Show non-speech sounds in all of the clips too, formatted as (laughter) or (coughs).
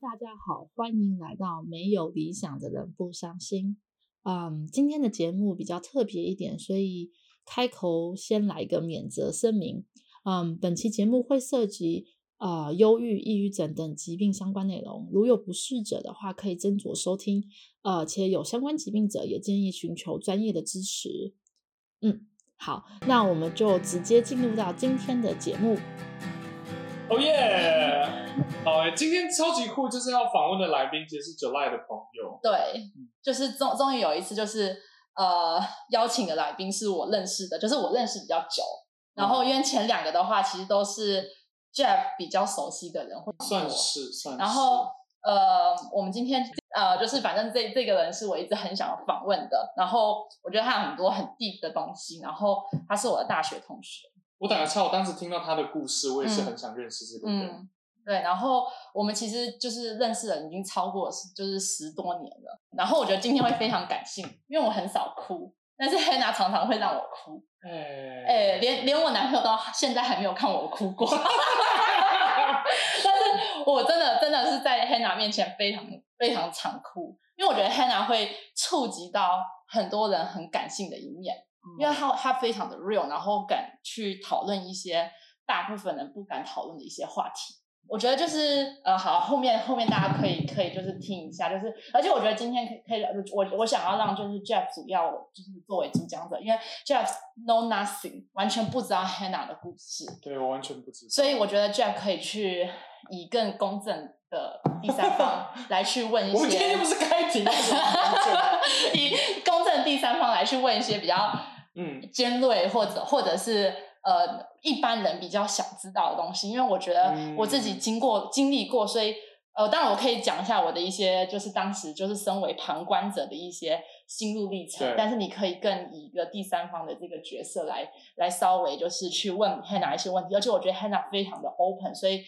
大家好，欢迎来到没有理想的人不伤心。嗯，今天的节目比较特别一点，所以开口先来一个免责声明。嗯，本期节目会涉及呃忧郁、抑郁症等疾病相关内容，如有不适者的话，可以斟酌收听。呃，且有相关疾病者也建议寻求专业的支持。嗯，好，那我们就直接进入到今天的节目。哦耶！好诶，今天超级酷，就是要访问的来宾，其实是 July 的朋友。对，就是终终于有一次，就是呃邀请的来宾是我认识的，就是我认识比较久。然后因为前两个的话，其实都是 Jeff 比较熟悉的人，会算是算是。然后呃，我们今天呃，就是反正这这个人是我一直很想要访问的。然后我觉得他有很多很 deep 的东西。然后他是我的大学同学。我打个岔，我当时听到他的故事，我也是很想认识这个人。嗯嗯、对，然后我们其实就是认识了已经超过就是十多年了。然后我觉得今天会非常感性，因为我很少哭，但是 Hannah 常常会让我哭。哎、欸欸，连连我男朋友到现在还没有看我哭过。(laughs) 但是我真的真的是在 Hannah 面前非常非常常哭，因为我觉得 Hannah 会触及到很多人很感性的一面。因为他他非常的 real，然后敢去讨论一些大部分人不敢讨论的一些话题。我觉得就是呃，好，后面后面大家可以可以就是听一下，就是而且我觉得今天可以可以，我我想要让就是 Jeff 主要就是作为主讲者，因为 Jeff know nothing，完全不知道 Hannah 的故事。对，我完全不知道。所以我觉得 Jeff 可以去以更公正的第三方 (laughs) 来去问一些。我们今天又不是开庭，(laughs) 以公正第三方来去问一些比较。嗯，尖锐或者或者是呃一般人比较想知道的东西，因为我觉得我自己经过、嗯、经历过，所以呃，当然我可以讲一下我的一些就是当时就是身为旁观者的一些心路历程，但是你可以更以一个第三方的这个角色来来稍微就是去问 Hannah 一些问题，而且我觉得 Hannah 非常的 open，所以。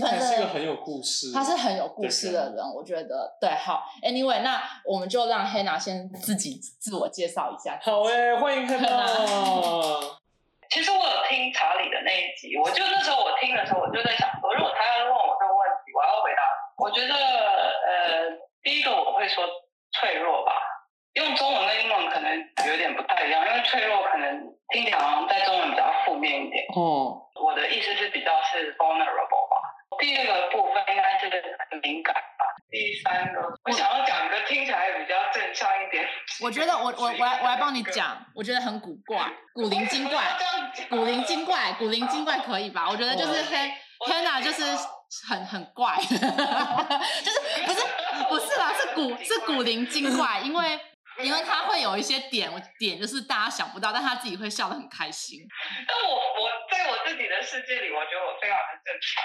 他是一个很有故事，他是很有故事的人，我觉得对。好，Anyway，那我们就让 Hannah 先自己自我介绍一下。好诶、欸，欢迎 (laughs) Hannah。(laughs) 其实我有听查理的那一集，我就那时候我听的时候，我就在想说，如果他要问我这个问题，我要回答。我觉得呃，第一个我会说脆弱吧，用中文跟英文可能有点不太一样，因为脆弱可能听起来好像在中文比较负面一点。哦，我的意思是比较是 vulnerable 吧。第二个部分应该是很敏感吧。第三个，我想要讲一个听起来比较正向一点。我觉得我我我来 (laughs) 我来帮你讲，我觉得很古怪，古灵精怪，古灵精怪，古灵精怪可以吧？我觉得就是 Hannah 就是很很怪，(laughs) 就是不是不是啦，是古是古灵精怪，因为 (laughs) 因为他会有一些点点，就是大家想不到，但他自己会笑得很开心。但我我在我自己的世界里，我觉得我非常的正常。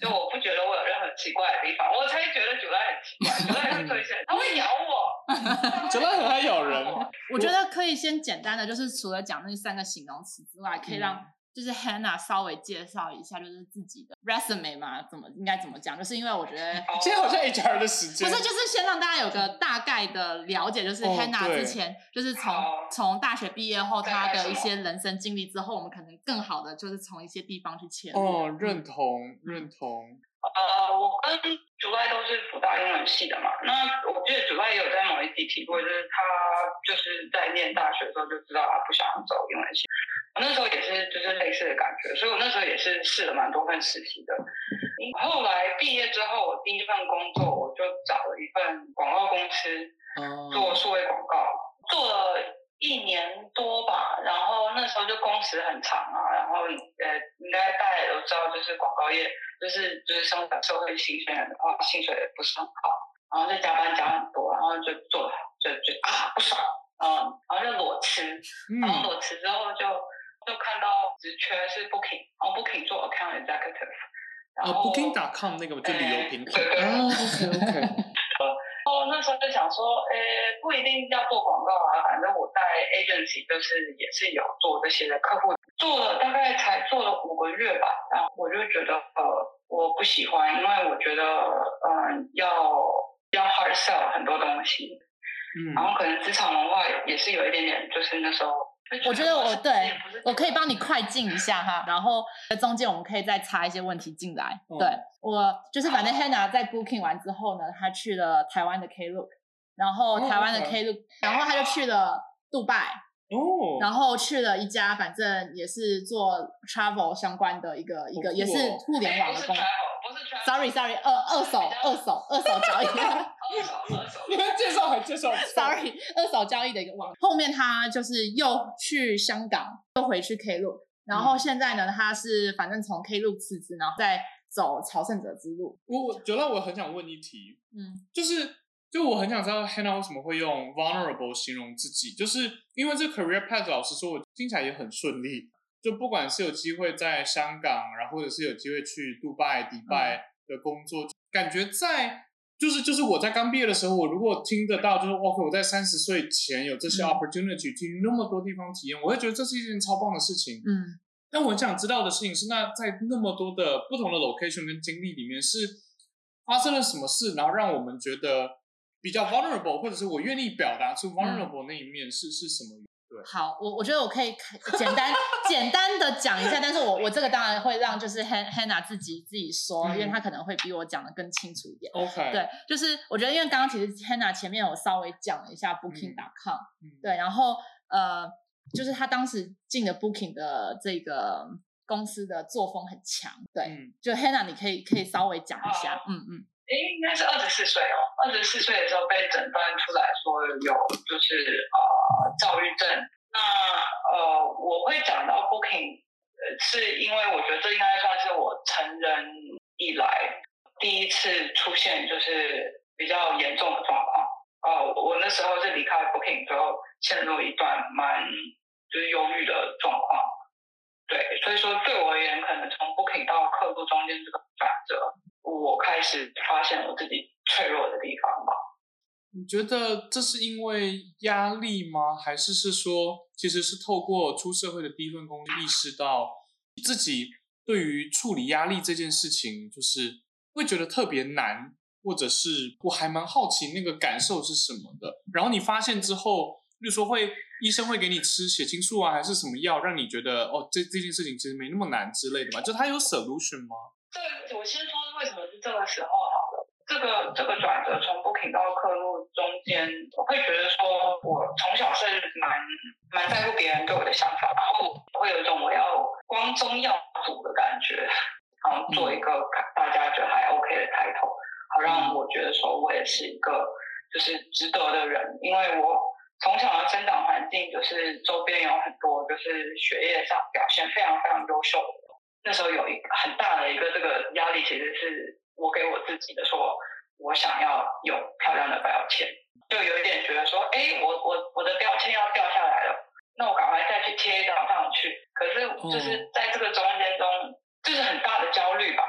就我不觉得我有任何奇怪的地方，我才觉得 July 很奇怪，July 很危险，他会咬我，(laughs) July 很爱咬人。我觉得可以先简单的，就是除了讲那三个形容词之外，可以让。就是 Hannah 稍微介绍一下，就是自己的 resume 嘛，怎么应该怎么讲？就是因为我觉得 (laughs) 现在好像 HR 的时间，不是，就是先让大家有个大概的了解，就是 Hannah 之前就是从从大学毕业后他的一些人生经历之后，我们可能更好的就是从一些地方去切入。哦，认同，认同。呃，我跟 July 都是辅大英文系的嘛。那我记得 July 也有在某一集提过，就是他就是在念大学的时候就知道他不想走英文系。我那时候也是就是类似的感觉，所以我那时候也是试了蛮多份实习的。后来毕业之后，我第一份工作我就找了一份广告公司做数位广告，做了。一年多吧，然后那时候就工时很长啊，然后呃，应该大家也都知道，就是广告业，就是就是生产社会新鲜人的话，薪水也不是很好，然后就加班加很多，然后就做就就啊不爽，嗯，然后就裸辞，然后裸辞之后就就看到职缺是 Booking，然后 Booking 做 Account Executive，然后 Booking.com 那个就旅游平台，(laughs) 对对对，OK OK。哦，那时候就想说，诶，不一定要做广告啊，反正我在 agency 就是也是有做这些的客户，做了大概才做了五个月吧，然后我就觉得呃我不喜欢，因为我觉得嗯、呃、要要 hard sell 很多东西，嗯，然后可能职场文化也是有一点点，就是那时候我觉得我对我可以帮你快进一下哈，然后中间我们可以再插一些问题进来。嗯、对我就是反正 Hannah 在 Booking 完之后呢，他去了台湾的 Klook，然后台湾的 Klook，、哦、然后他就去了杜拜哦，然后去了一家反正也是做 travel 相关的一个、哦、一个也是互联网的公司。Sorry Sorry，二二手二手二手交易，(laughs) 你们 (laughs) 介绍还介绍？Sorry，二手交易的一个网。后面他就是又去香港，又回去 Klook，然后现在呢，他是反正从 Klook 辞职，然后再走朝圣者之路。我我觉得我很想问一题，嗯，就是就我很想知道 Hannah 为什么会用 vulnerable 形容自己，就是因为这 career path 老师说，我听起来也很顺利。就不管是有机会在香港，然后或者是有机会去杜拜、迪拜的工作，嗯、感觉在就是就是我在刚毕业的时候，我如果听得到，就是 OK，我在三十岁前有这些 opportunity，去、嗯、那么多地方体验，我会觉得这是一件超棒的事情。嗯，但我很想知道的事情是，那在那么多的不同的 location 跟经历里面，是发生了什么事，然后让我们觉得比较 vulnerable，或者是我愿意表达出 vulnerable 那一面是、嗯、是什么？好，我我觉得我可以简单 (laughs) 简单的讲一下，但是我我这个当然会让就是 Hannah 自己自己说，因为她可能会比我讲的更清楚一点。OK，对，就是我觉得因为刚刚其实 Hannah 前面我稍微讲了一下 Booking.com，、嗯、对，然后呃，就是他当时进的 Booking 的这个公司的作风很强，对，嗯、就 Hannah 你可以可以稍微讲一下，嗯嗯。诶，应该是二十四岁哦。二十四岁的时候被诊断出来说有就是呃躁郁症。那呃我会讲到 Booking，呃是因为我觉得这应该算是我成人以来第一次出现就是比较严重的状况。呃，我那时候是离开 Booking 之后陷入一段蛮就是忧郁的状况。对，所以说对我而言，可能从 Booking 到客户中间这个转折。我开始发现我自己脆弱的地方吧。你觉得这是因为压力吗？还是是说，其实是透过出社会的第一份工作，意识到自己对于处理压力这件事情，就是会觉得特别难，或者是我还蛮好奇那个感受是什么的。然后你发现之后，比如说会医生会给你吃血清素啊，还是什么药，让你觉得哦，这这件事情其实没那么难之类的嘛？就它有 solution 吗？对，我先说为什么是这个时候。这个这个转折从 Booking 到客路中间，我会觉得说，我从小是蛮蛮在乎别人对我的想法，然后会有一种我要光宗耀祖的感觉，然后做一个大家觉得还 OK 的抬头，好让我觉得说我也是一个就是值得的人，因为我从小的生长环境就是周边有很多就是学业上表现非常非常优秀的。那时候有一个很大的一个这个压力，其实是我给我自己的，说我想要有漂亮的标签，就有一点觉得说，哎，我我我的标签要掉下来了，那我赶快再去贴一张上去。可是就是在这个中间中，就是很大的焦虑吧，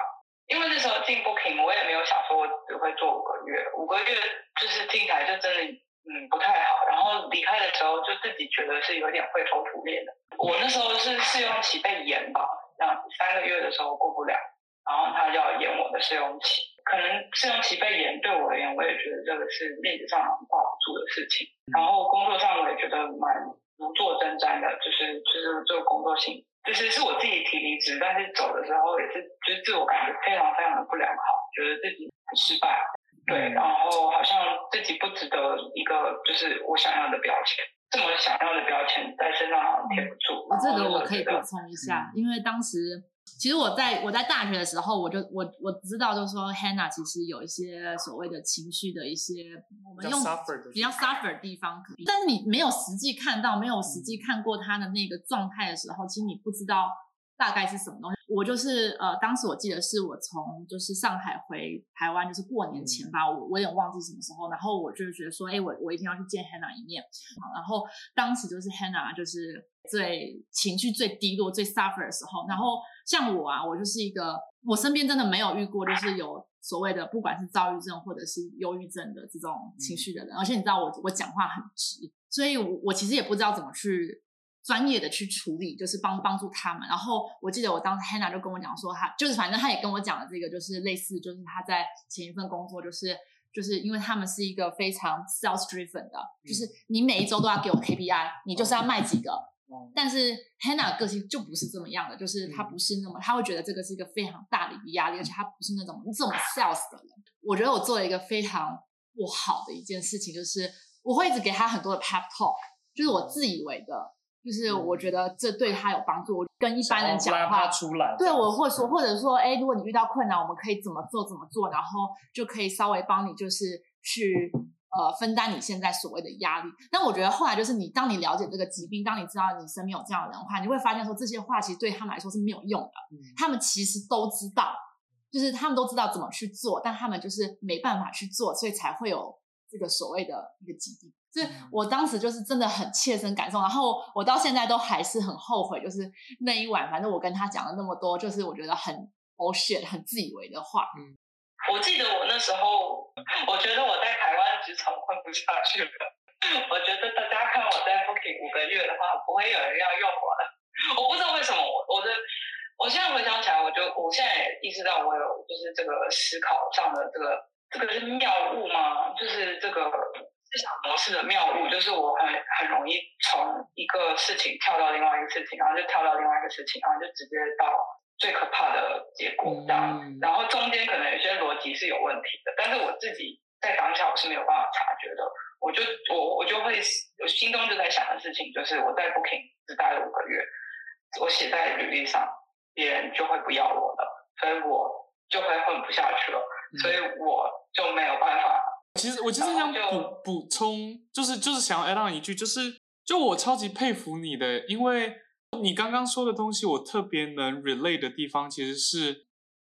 因为那时候进 Booking，我也没有想说我只会做五个月，五个月就是进来就真的嗯不太好，然后离开的时候就自己觉得是有点灰头土脸的。我那时候是试用期被延吧。这样子三个月的时候过不了，然后他要演我的试用期，可能试用期被演对我而言，我也觉得这个是面子上挂不住的事情。然后工作上我也觉得蛮如坐针毡的，就是就是这个工作性，就是是我自己提离职，但是走的时候也是就是自我感觉非常非常的不良好，觉得自己很失败，对，然后好像自己不值得一个就是我想要的标签。这么想要的标签在身上好像贴不住。我这个我可以补充一下，嗯、因为当时其实我在我在大学的时候，我就我我知道，就是说 Hannah 其实有一些所谓的情绪的一些我们用比较 suffer 的地方，但是你没有实际看到，没有实际看过他的那个状态的时候，其实你不知道。大概是什么东西？我就是呃，当时我记得是我从就是上海回台湾，就是过年前吧，我我有点忘记什么时候。然后我就觉得说，哎，我我一定要去见 Hannah 一面。然后当时就是 Hannah 就是最情绪最低落、最 suffer 的时候。然后像我啊，我就是一个我身边真的没有遇过，就是有所谓的不管是躁郁症或者是忧郁症的这种情绪的人。而且你知道我我讲话很直，所以我我其实也不知道怎么去。专业的去处理，就是帮帮助他们。然后我记得我当时 Hannah 就跟我讲说，他就是反正他也跟我讲了这个，就是类似，就是他在前一份工作，就是就是因为他们是一个非常 sales driven 的，就是你每一周都要给我 KPI，你就是要卖几个，嗯、但是 Hannah 的个性就不是这么样的，就是他不是那么，他会觉得这个是一个非常大的一个压力，而且他不是那种这种 sales 的人。我觉得我做了一个非常不好的一件事情，就是我会一直给他很多的 pep talk，就是我自以为的。就是我觉得这对他有帮助。我跟一般人讲话，出来对我会说，或者说，哎，如果你遇到困难，我们可以怎么做怎么做，然后就可以稍微帮你，就是去呃分担你现在所谓的压力。但我觉得后来就是你，当你了解这个疾病，当你知道你身边有这样的人的话，你会发现说这些话其实对他们来说是没有用的。嗯、他们其实都知道，就是他们都知道怎么去做，但他们就是没办法去做，所以才会有这个所谓的一个疾病。是我当时就是真的很切身感受，然后我到现在都还是很后悔，就是那一晚，反正我跟他讲了那么多，就是我觉得很 bullshit 很自以为的话。嗯，我记得我那时候，我觉得我在台湾职场混不下去了。我觉得大家看我在 Booking 五个月的话，不会有人要用我的。我不知道为什么，我我的，我现在回想起来，我就我现在也意识到我有就是这个思考上的这个这个是谬误吗？就是这个。思想模式的谬误就是我很很容易从一个事情跳到另外一个事情，然后就跳到另外一个事情，然后就直接到最可怕的结果这样。嗯、然后中间可能有些逻辑是有问题的，但是我自己在当下我是没有办法察觉的。我就我我就会我心中就在想的事情就是我在 Booking 只待了五个月，我写在履历上，别人就会不要我了，所以我就会混不下去了，所以我就没有办法。其实我其实想补补充，就是就是想要 add on 一句，就是就我超级佩服你的，因为你刚刚说的东西，我特别能 relate 的地方，其实是，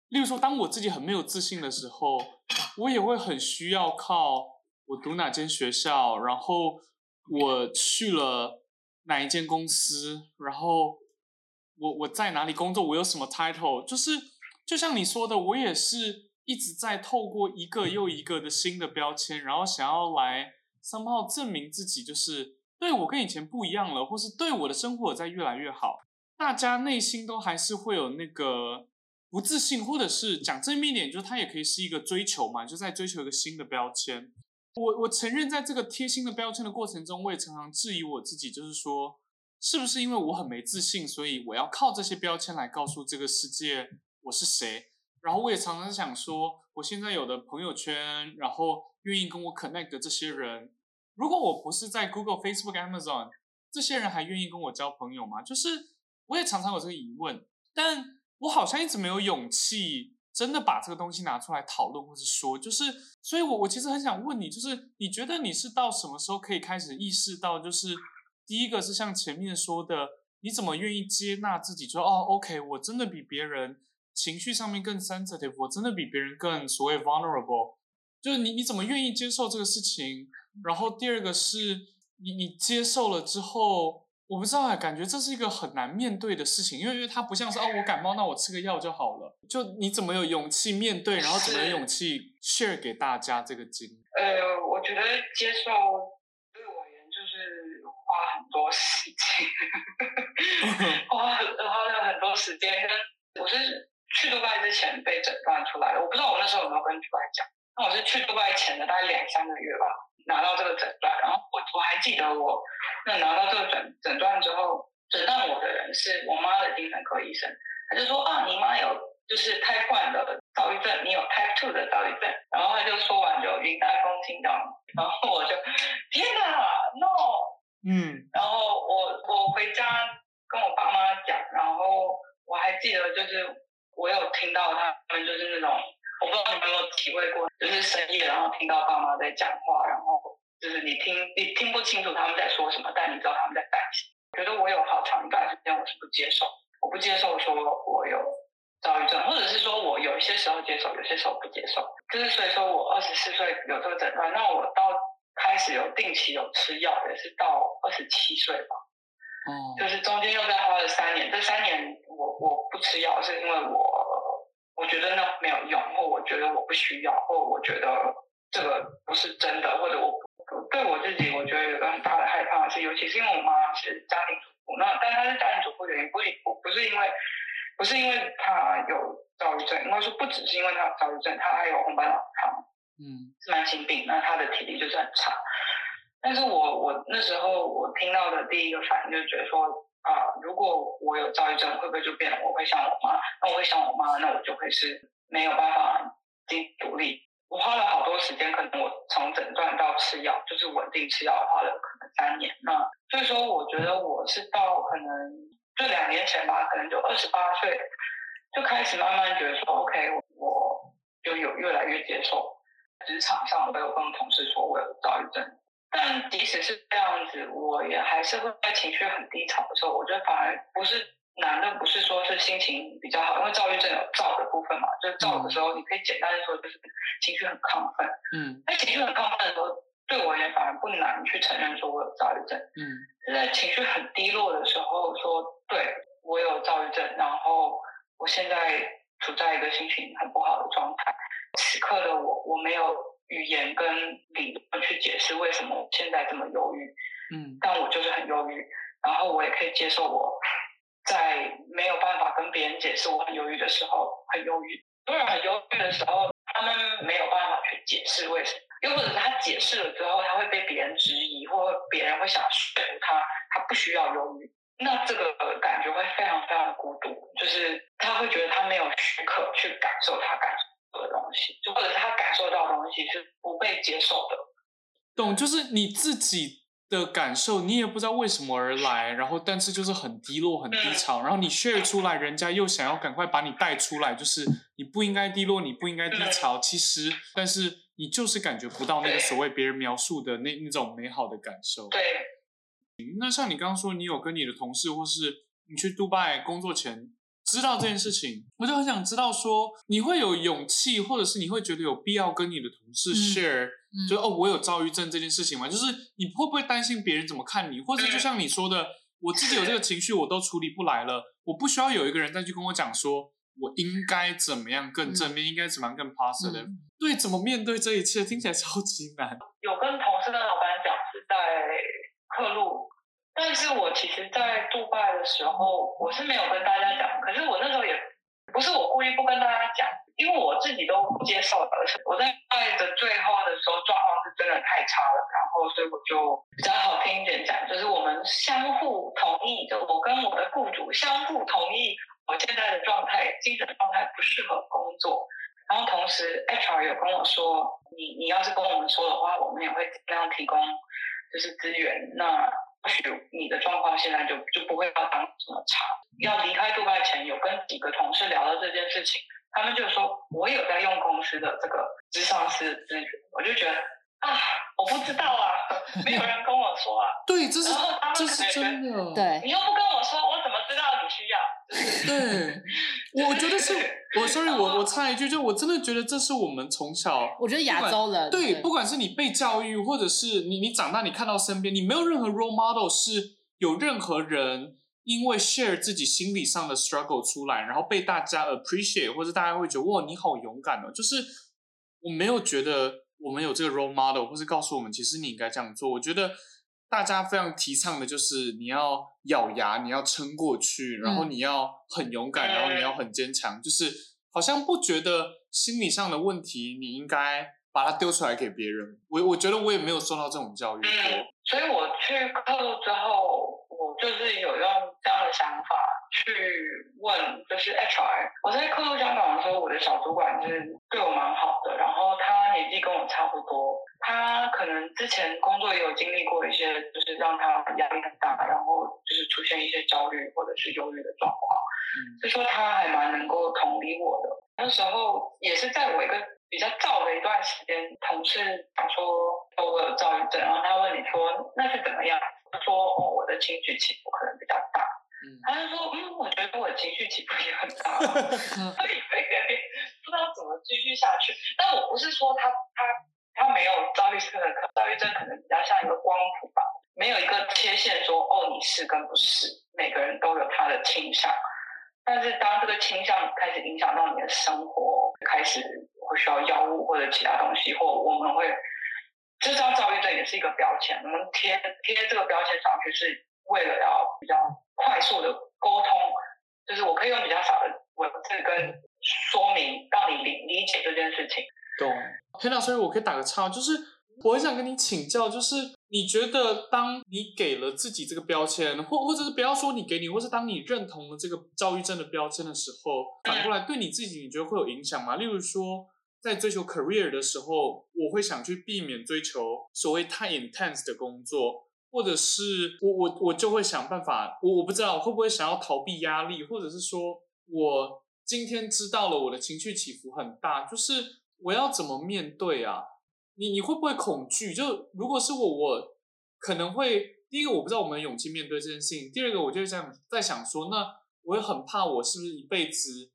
例如说，当我自己很没有自信的时候，我也会很需要靠我读哪间学校，然后我去了哪一间公司，然后我我在哪里工作，我有什么 title，就是就像你说的，我也是。一直在透过一个又一个的新的标签，然后想要来 somehow 证明自己，就是对我跟以前不一样了，或是对我的生活在越来越好。大家内心都还是会有那个不自信，或者是讲正面一点，就是它也可以是一个追求嘛，就在追求一个新的标签。我我承认，在这个贴心的标签的过程中，我也常常质疑我自己，就是说，是不是因为我很没自信，所以我要靠这些标签来告诉这个世界我是谁？然后我也常常想说，我现在有的朋友圈，然后愿意跟我 connect 的这些人，如果我不是在 Google、Facebook、Amazon，这些人还愿意跟我交朋友吗？就是我也常常有这个疑问，但我好像一直没有勇气真的把这个东西拿出来讨论或者说，就是，所以我我其实很想问你，就是你觉得你是到什么时候可以开始意识到，就是第一个是像前面说的，你怎么愿意接纳自己，说哦，OK，我真的比别人。情绪上面更 sensitive，我真的比别人更所谓 vulnerable，就是你你怎么愿意接受这个事情？然后第二个是你你接受了之后，我不知道，感觉这是一个很难面对的事情，因为因为它不像是哦，我感冒，那我吃个药就好了。就你怎么有勇气面对，然后怎么有勇气 share 给大家这个经历？呃，我觉得接受对我而言就是花很多时间，(laughs) 花花了很多时间，我是。去杜拜之前被诊断出来的，我不知道我那时候有没有跟杜拜讲。那我是去杜拜前的大概两三个月吧，拿到这个诊断。然后我我还记得我那拿到这个诊诊断之后，诊断我的人是我妈的精神科医生，他就说啊，你妈有就是 Type One 的躁郁症，你有 Type Two 的躁郁症。然后他就说完就云淡风轻这样，然后我就天哪，no，嗯，然后我我回家跟我爸妈讲，然后我还记得就是。我有听到他们就是那种，我不知道你们有没有体会过，就是深夜然后听到爸妈在讲话，然后就是你听你听不清楚他们在说什么，但你知道他们在担心。觉得我有好长一段时间我是不接受，我不接受说我有躁郁症，或者是说我有一些时候接受，有些时候不接受。就是所以说我二十四岁有这个诊断，那我到开始有定期有吃药也是到二十七岁吧。嗯，就是中间又再花了三年，这三年我我不吃药，是因为我我觉得那没有用，或我觉得我不需要，或我觉得这个不是真的，或者我对我自己，我觉得有个很大的害怕是，尤其是因为我妈是家庭主妇，那但她是家庭主妇的原因不不不是因为不是因为她有躁郁症，应该说不只是因为她有躁郁症，她还有红斑狼疮，嗯，是慢性病，那她的体力就是很差。但是我我那时候我听到的第一个反应就是觉得说，啊、呃，如果我有躁郁症，会不会就变我会像我妈？那我会像我妈，那我就会是没有办法经济独立。我花了好多时间，可能我从诊断到吃药，就是稳定吃药，花了可能三年。那所以说，我觉得我是到可能就两年前吧，可能就二十八岁，就开始慢慢觉得说，OK，我，就有越来越接受。职场上，我有跟同事说我有躁郁症，但即使是这样子，我也还是会在情绪很低潮的时候，我觉得反而不是难的，不是说是心情比较好，因为躁郁症有躁的部分嘛，就是躁的时候，你可以简单的说就是情绪很亢奋，嗯，那情绪很亢奋的时候，对我而言反而不难去承认说我有躁郁症，嗯，是在情绪很低落的时候说，对我有躁郁症，然后我现在处在一个心情很不好的状态。此刻的我，我没有语言跟理论去解释为什么我现在这么忧郁，嗯，但我就是很忧郁，然后我也可以接受我在没有办法跟别人解释我很忧郁的时候很忧郁。突然很忧郁的时候，他们没有办法去解释为什么，又或者是他解释了之后，他会被别人质疑，或别人会想说服他，他不需要忧郁，那这个感觉会非常非常孤独，就是他会觉得他没有许可去感受他感受。的东西，就或者是他感受到的东西是不被接受的。懂，就是你自己的感受，你也不知道为什么而来，然后但是就是很低落、很低潮，嗯、然后你 share 出来，人家又想要赶快把你带出来，就是你不应该低落，你不应该低潮。嗯、其实，但是你就是感觉不到那个所谓别人描述的那那种美好的感受。对。那像你刚刚说，你有跟你的同事，或是你去杜拜工作前。知道这件事情，我就很想知道说，你会有勇气，或者是你会觉得有必要跟你的同事 share，、嗯、就哦，我有躁郁症这件事情吗？就是你会不会担心别人怎么看你，或者就像你说的，我自己有这个情绪，我都处理不来了，我不需要有一个人再去跟我讲说，我应该怎么样更正面，嗯、应该怎么样更 positive，、嗯、对，怎么面对这一切，听起来超级难。有跟同事跟老板讲是在客路。但是我其实，在杜拜的时候，我是没有跟大家讲。可是我那时候也不是我故意不跟大家讲，因为我自己都不接受的。我在拜的最后的时候，状况是真的太差了，然后所以我就比较好听一点讲，就是我们相互同意，就我跟我的雇主相互同意，我现在的状态，精神状态不适合工作。然后同时，HR 有跟我说，你你要是跟我们说的话，我们也会尽量提供就是资源。那或许你的状况现在就就不会要当这么差。要离开杜拜前，有跟几个同事聊到这件事情，他们就说，我有在用公司的这个智商师资源，我就觉得啊，我不知道啊，(laughs) 没有人跟我说啊。对，这是这是真的。对，你又不跟我说，需要？(laughs) 对，(laughs) 我觉得是，我 sorry，我我插一句，就我真的觉得这是我们从小，我觉得亚洲人对，对，不管是你被教育，或者是你你长大，你看到身边，你没有任何 role model 是有任何人因为 share 自己心理上的 struggle 出来，然后被大家 appreciate，或者大家会觉得哇，你好勇敢哦，就是我没有觉得我们有这个 role model，或是告诉我们其实你应该这样做，我觉得。大家非常提倡的就是你要咬牙，你要撑过去，然后你要很勇敢，嗯、然后你要很坚强，就是好像不觉得心理上的问题，你应该把它丢出来给别人。我我觉得我也没有受到这种教育过，嗯、所以我去课之后，我就是有用这样的想法。去问就是 HR，我在客户香港的时候，我的小主管是对我蛮好的，然后他年纪跟我差不多，他可能之前工作也有经历过一些，就是让他压力很大，然后就是出现一些焦虑或者是忧郁的状况，所以说他还蛮能够同理我的。那时候也是在我一个比较燥的一段时间，同事他说我有躁郁症，然后他问你说那是怎么样？他说哦，我的情绪起伏可能比较大。他就说，嗯，我觉得我情绪起伏也很大，(laughs) 所以有一点点不知道怎么继续下去。但我不是说他他他没有躁郁症，可躁郁症可能比较像一个光谱吧，没有一个切线说哦，你是跟不是，每个人都有他的倾向。但是当这个倾向开始影响到你的生活，开始会需要药物或者其他东西，或我们会知道躁郁症也是一个标签，我们贴贴这个标签上去是为了要比较。快速的沟通，就是我可以用比较少的文字跟说明，让你理理解这件事情。懂，黑老师，所以我可以打个岔，就是我很想跟你请教，就是你觉得当你给了自己这个标签，或或者是不要说你给你，或是当你认同了这个躁郁症的标签的时候，反过来对你自己，你觉得会有影响吗？例如说，在追求 career 的时候，我会想去避免追求所谓太 intense 的工作。或者是我我我就会想办法，我我不知道会不会想要逃避压力，或者是说我今天知道了我的情绪起伏很大，就是我要怎么面对啊？你你会不会恐惧？就如果是我，我可能会第一个我不知道我们勇气面对这件事情，第二个我就想在想说，那我也很怕我是不是一辈子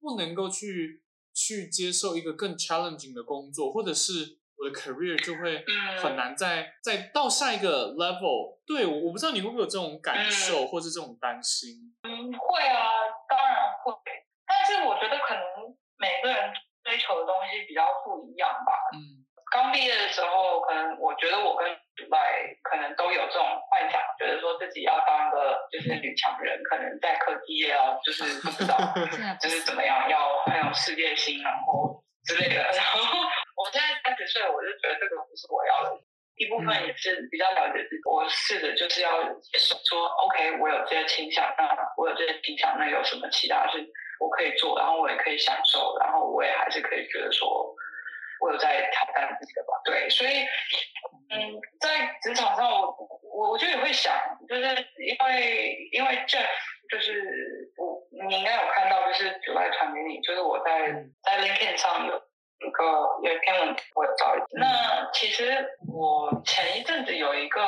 不能够去去接受一个更 challenging 的工作，或者是。我的 career 就会很难再再到下一个 level。对，我我不知道你会不会有这种感受，或是这种担心。嗯，会啊，当然会。但是我觉得可能每个人追求的东西比较不一样吧。嗯，刚毕业的时候，可能我觉得我跟主外可能都有这种幻想，觉得说自己要当一个就是女强人，可能在科技业啊，就是不知道 (laughs) 就是怎么样，要很有世界心，然后之类的，然后。我现在三十岁，我就觉得这个不是我要的。一部分也是比较了解自己，我试着就是要说，OK，我有这些倾向，那我有这些倾向，那有什么其他是我可以做，然后我也可以享受，然后我也还是可以觉得说，我有在挑战自己的吧。对，所以，嗯，在职场上，我我我就也会想，就是因为因为 Jeff 就是我，你应该有看到，就是主来传给你，就是我在在 LinkedIn 上有。一个有一篇文我找，那其实我前一阵子有一个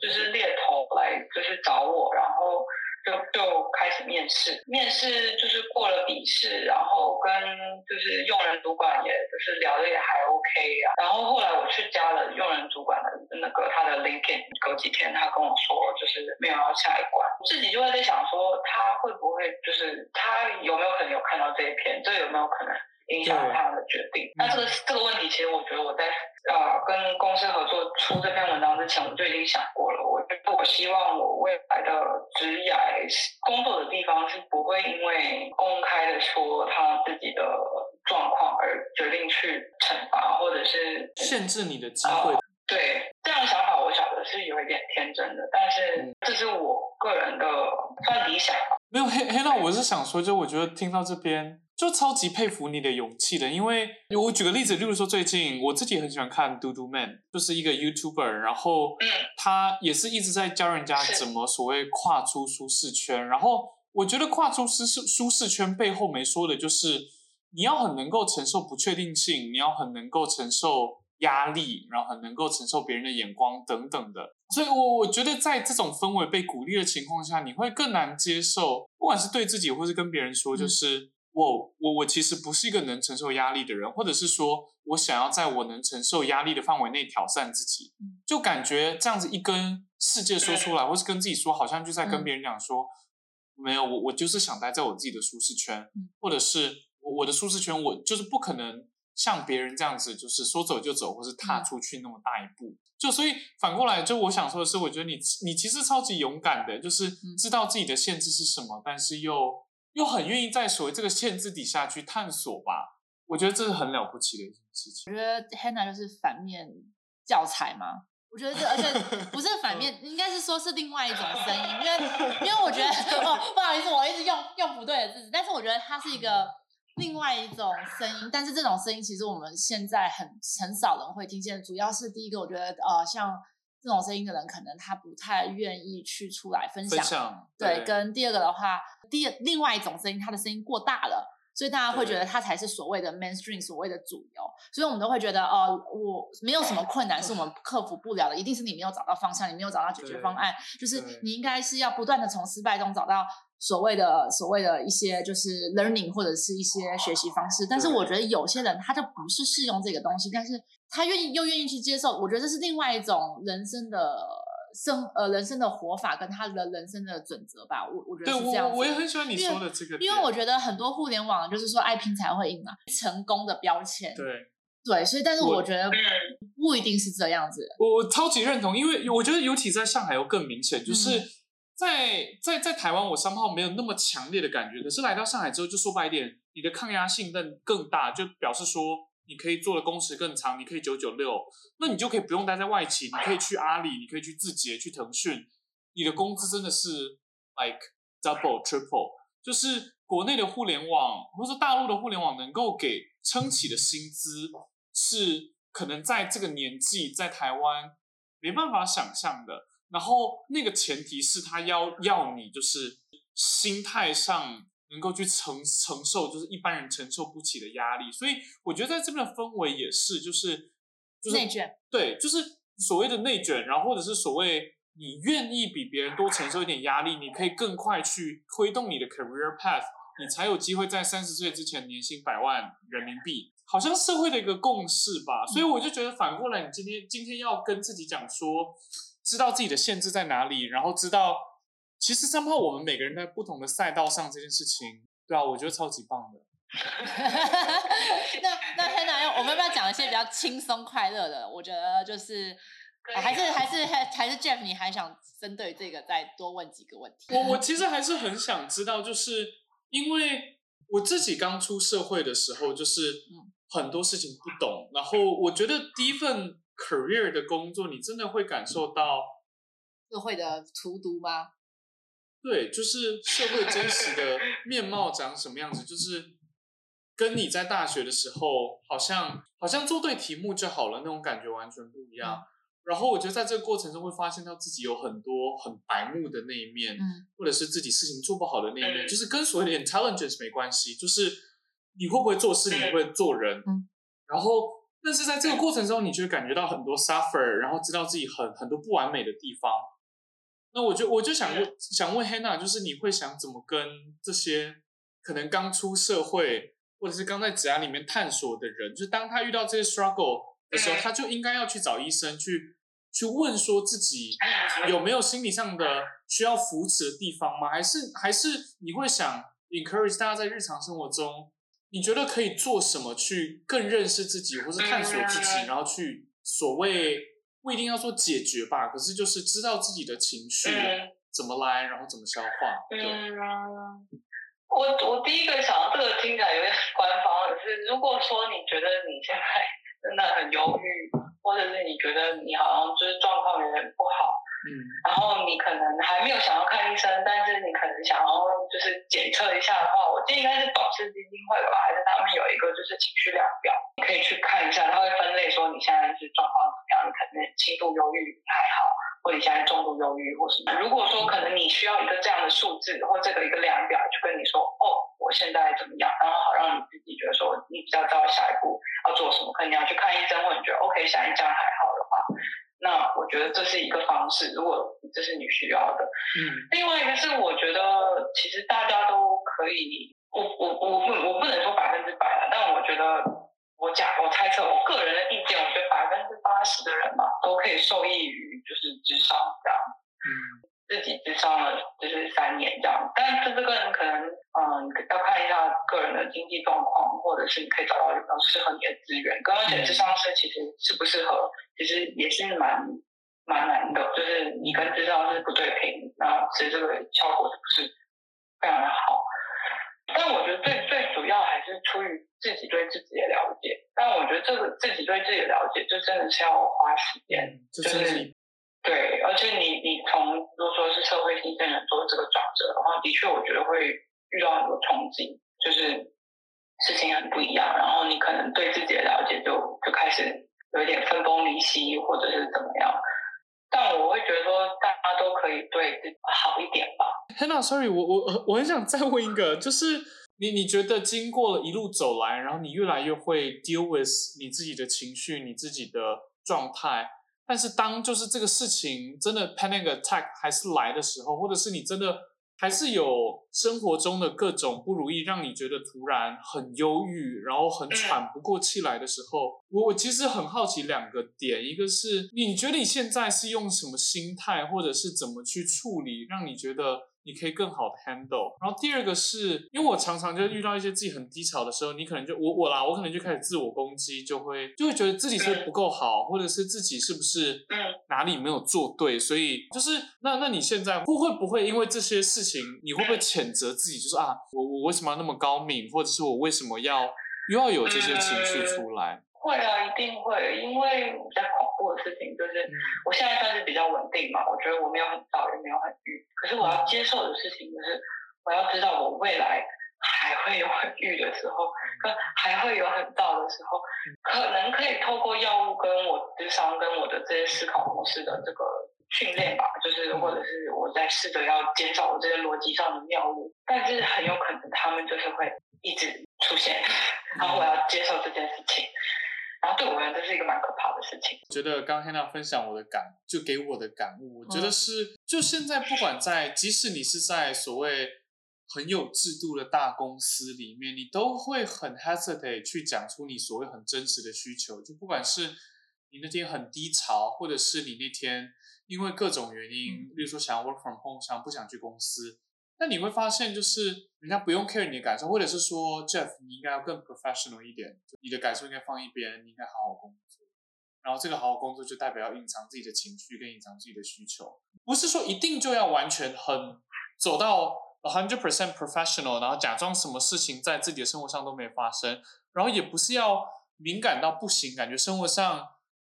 就是猎头来就是找我，然后就就开始面试，面试就是过了笔试，然后跟就是用人主管也就是聊的也还 OK 啊，然后后来我去加了用人主管的那个他的 LinkedIn，隔几天他跟我说就是没有要下一关，自己就会在想说他会不会就是他有没有可能有看到这一篇，这有没有可能？影响他的决定。那这个这个问题，其实我觉得我在呃跟公司合作出这篇文章之前，我就已经想过了。我觉得我希望我未来的职业工作的地方是不会因为公开的说他自己的状况而决定去惩罚或者是限制你的机会。呃，对，这样的想法我晓得是有一点天真的，但是这是我个人的算理想。没有黑黑娜，我是想说，就我觉得听到这边。就超级佩服你的勇气的，因为我举个例子，例如说最近我自己很喜欢看 Dudu Man，就是一个 YouTuber，然后他也是一直在教人家怎么所谓跨出舒适圈。然后我觉得跨出舒适舒适圈背后没说的就是你要很能够承受不确定性，你要很能够承受压力，然后很能够承受别人的眼光等等的。所以我我觉得在这种氛围被鼓励的情况下，你会更难接受，不管是对自己或是跟别人说，就是。嗯我我我其实不是一个能承受压力的人，或者是说我想要在我能承受压力的范围内挑战自己，就感觉这样子一跟世界说出来，或是跟自己说，好像就在跟别人讲说，没有我我就是想待在我自己的舒适圈，或者是我的舒适圈，我就是不可能像别人这样子，就是说走就走，或是踏出去那么大一步。就所以反过来，就我想说的是，我觉得你你其实超级勇敢的，就是知道自己的限制是什么，但是又。又很愿意在所谓这个限制底下去探索吧，我觉得这是很了不起的一件事情。我觉得 Hannah 就是反面教材嘛。我觉得这而且不是反面，(laughs) 应该是说是另外一种声音，因为因为我觉得哦，不好意思，我一直用用不对的字，但是我觉得它是一个另外一种声音，但是这种声音其实我们现在很很少人会听见，主要是第一个，我觉得呃像。这种声音的人，可能他不太愿意去出来分享。分享对，对，跟第二个的话，第另外一种声音，他的声音过大了，所以大家会觉得他才是所谓的 mainstream，所谓的主流。所以我们都会觉得，哦、呃，我没有什么困难是我们克服不了的，一定是你没有找到方向，你没有找到解决方案，就是你应该是要不断的从失败中找到所谓的所谓的一些就是 learning 或者是一些学习方式。但是我觉得有些人他就不是适用这个东西，但是。他愿意又愿意去接受，我觉得这是另外一种人生的生呃人生的活法跟他的人生的准则吧。我我觉得是这样子。我我也很喜欢你说的这个，因为我觉得很多互联网就是说爱拼才会赢嘛，成功的标签。对对，所以但是我觉得不一定是这样子。我我超级认同，因为我觉得尤其在上海又更明显，就是在在在台湾我三号没有那么强烈的感觉，可是来到上海之后，就说白一点，你的抗压性更更大，就表示说。你可以做的工时更长，你可以九九六，那你就可以不用待在外企，你可以去阿里，你可以去字节，去腾讯，你的工资真的是 like double triple，就是国内的互联网或者大陆的互联网能够给撑起的薪资，是可能在这个年纪在台湾没办法想象的。然后那个前提是他要要你就是心态上。能够去承承受，就是一般人承受不起的压力，所以我觉得在这边的氛围也是，就是就是内卷，对，就是所谓的内卷，然后或者是所谓你愿意比别人多承受一点压力，你可以更快去推动你的 career path，你才有机会在三十岁之前年薪百万人民币，好像社会的一个共识吧。所以我就觉得反过来，你今天今天要跟自己讲说，知道自己的限制在哪里，然后知道。其实，生怕我们每个人在不同的赛道上这件事情，对啊，我觉得超级棒的。(laughs) 那那 Hannah，我们要不要讲一些比较轻松快乐的？我觉得就是，还是还是还还是 Jeff，你还想针对这个再多问几个问题？我我其实还是很想知道，就是因为我自己刚出社会的时候，就是很多事情不懂，然后我觉得第一份 career 的工作，你真的会感受到社会的荼毒吗？对，就是社会真实的面貌长什么样子，就是跟你在大学的时候，好像好像做对题目就好了那种感觉完全不一样。嗯、然后我觉得在这个过程中会发现到自己有很多很白目的那一面，嗯、或者是自己事情做不好的那一面，嗯、就是跟所谓的 intelligence 没关系，就是你会不会做事，你会不会做人。嗯、然后，但是在这个过程中，你就会感觉到很多 suffer，然后知道自己很很多不完美的地方。那我就我就想问想问 Hannah，就是你会想怎么跟这些可能刚出社会或者是刚在职涯里面探索的人，就是当他遇到这些 struggle 的时候，他就应该要去找医生去去问说自己有没有心理上的需要扶持的地方吗？还是还是你会想 encourage 大家在日常生活中，你觉得可以做什么去更认识自己，或是探索自己，然后去所谓。不一定要说解决吧，可是就是知道自己的情绪怎么来，嗯、然后怎么消化。对嗯，我我第一个想到这个听起来有点 (laughs) 官方，可是如果说你觉得你现在 (laughs) 真的很忧郁，或者是你觉得你好像就是状况有点不好。嗯，然后你可能还没有想要看医生，但是你可能想要就是检测一下的话，我记得应该是保氏基金会吧，还是他们有一个就是情绪量表，你可以去看一下，他会分类说你现在是状况怎么样，你可能轻度忧郁还好，或你现在重度忧郁或什么。如果说可能你需要一个这样的数字或这个一个量表，去跟你说哦，我现在怎么样，然后好让你自己觉得说你比较知道下一步要做什么，可能你要去看医生，或者你觉得 OK，现在这样还好的话。那我觉得这是一个方式，如果这是你需要的。嗯。另外一个是，我觉得其实大家都可以，我我我不我不能说百分之百啊，但我觉得我假我猜测我个人的意见，我觉得百分之八十的人嘛都可以受益于就是咨商。自己智商了就是三年这样，但是这个人可能嗯要看一下个人的经济状况，或者是你可以找到一个适合你的资源。跟而且智商师其实适不适合，其实也是蛮蛮难的，就是你跟智商是不对频，那其实这个效果是不是非常的好？但我觉得最最主要还是出于自己对自己的了解。但我觉得这个自己对自己的了解，就真的是要花时间，就是。对，而且你你从如果说是社会新鲜人做这个转折的话，的确我觉得会遇到很多冲击，就是事情很不一样，然后你可能对自己的了解就就开始有一点分崩离析，或者是怎么样。但我会觉得说大家都可以对自己好一点吧。Hannah，sorry，我我我很想再问一个，就是你你觉得经过了一路走来，然后你越来越会 deal with 你自己的情绪，你自己的状态。但是当就是这个事情真的 panic attack 还是来的时候，或者是你真的还是有生活中的各种不如意，让你觉得突然很忧郁，然后很喘不过气来的时候，我我其实很好奇两个点，一个是你觉得你现在是用什么心态，或者是怎么去处理，让你觉得。你可以更好的 handle，然后第二个是因为我常常就遇到一些自己很低潮的时候，你可能就我我啦，我可能就开始自我攻击，就会就会觉得自己是不是不够好，或者是自己是不是哪里没有做对，所以就是那那你现在会会不会因为这些事情，你会不会谴责自己，就是啊，我我为什么要那么高敏，或者是我为什么要又要有这些情绪出来。会啊，一定会，因为比较恐怖的事情就是，嗯、我现在算是比较稳定嘛，我觉得我没有很躁，也没有很郁，可是我要接受的事情就是，我要知道我未来还会有很郁的时候，跟 (laughs) 还会有很躁的时候，可能可以透过药物跟我智商跟我的这些思考模式的这个训练吧，就是或者是我在试着要减少我这些逻辑上的谬误，但是很有可能他们就是会一直出现，然后我要接受这件事情。然后对我们这是一个蛮可怕的事情。我觉得刚刚 Hannah 分享我的感，就给我的感悟，我觉得是，就现在不管在，即使你是在所谓很有制度的大公司里面，你都会很 hesitate 去讲出你所谓很真实的需求。就不管是你那天很低潮，或者是你那天因为各种原因，嗯、例如说想要 work from home，想不想去公司。那你会发现，就是人家不用 care 你的感受，或者是说，Jeff，你应该要更 professional 一点，你的感受应该放一边，你应该好好工作。然后这个好好工作就代表要隐藏自己的情绪，跟隐藏自己的需求，不是说一定就要完全很走到 a hundred percent professional，然后假装什么事情在自己的生活上都没发生，然后也不是要敏感到不行，感觉生活上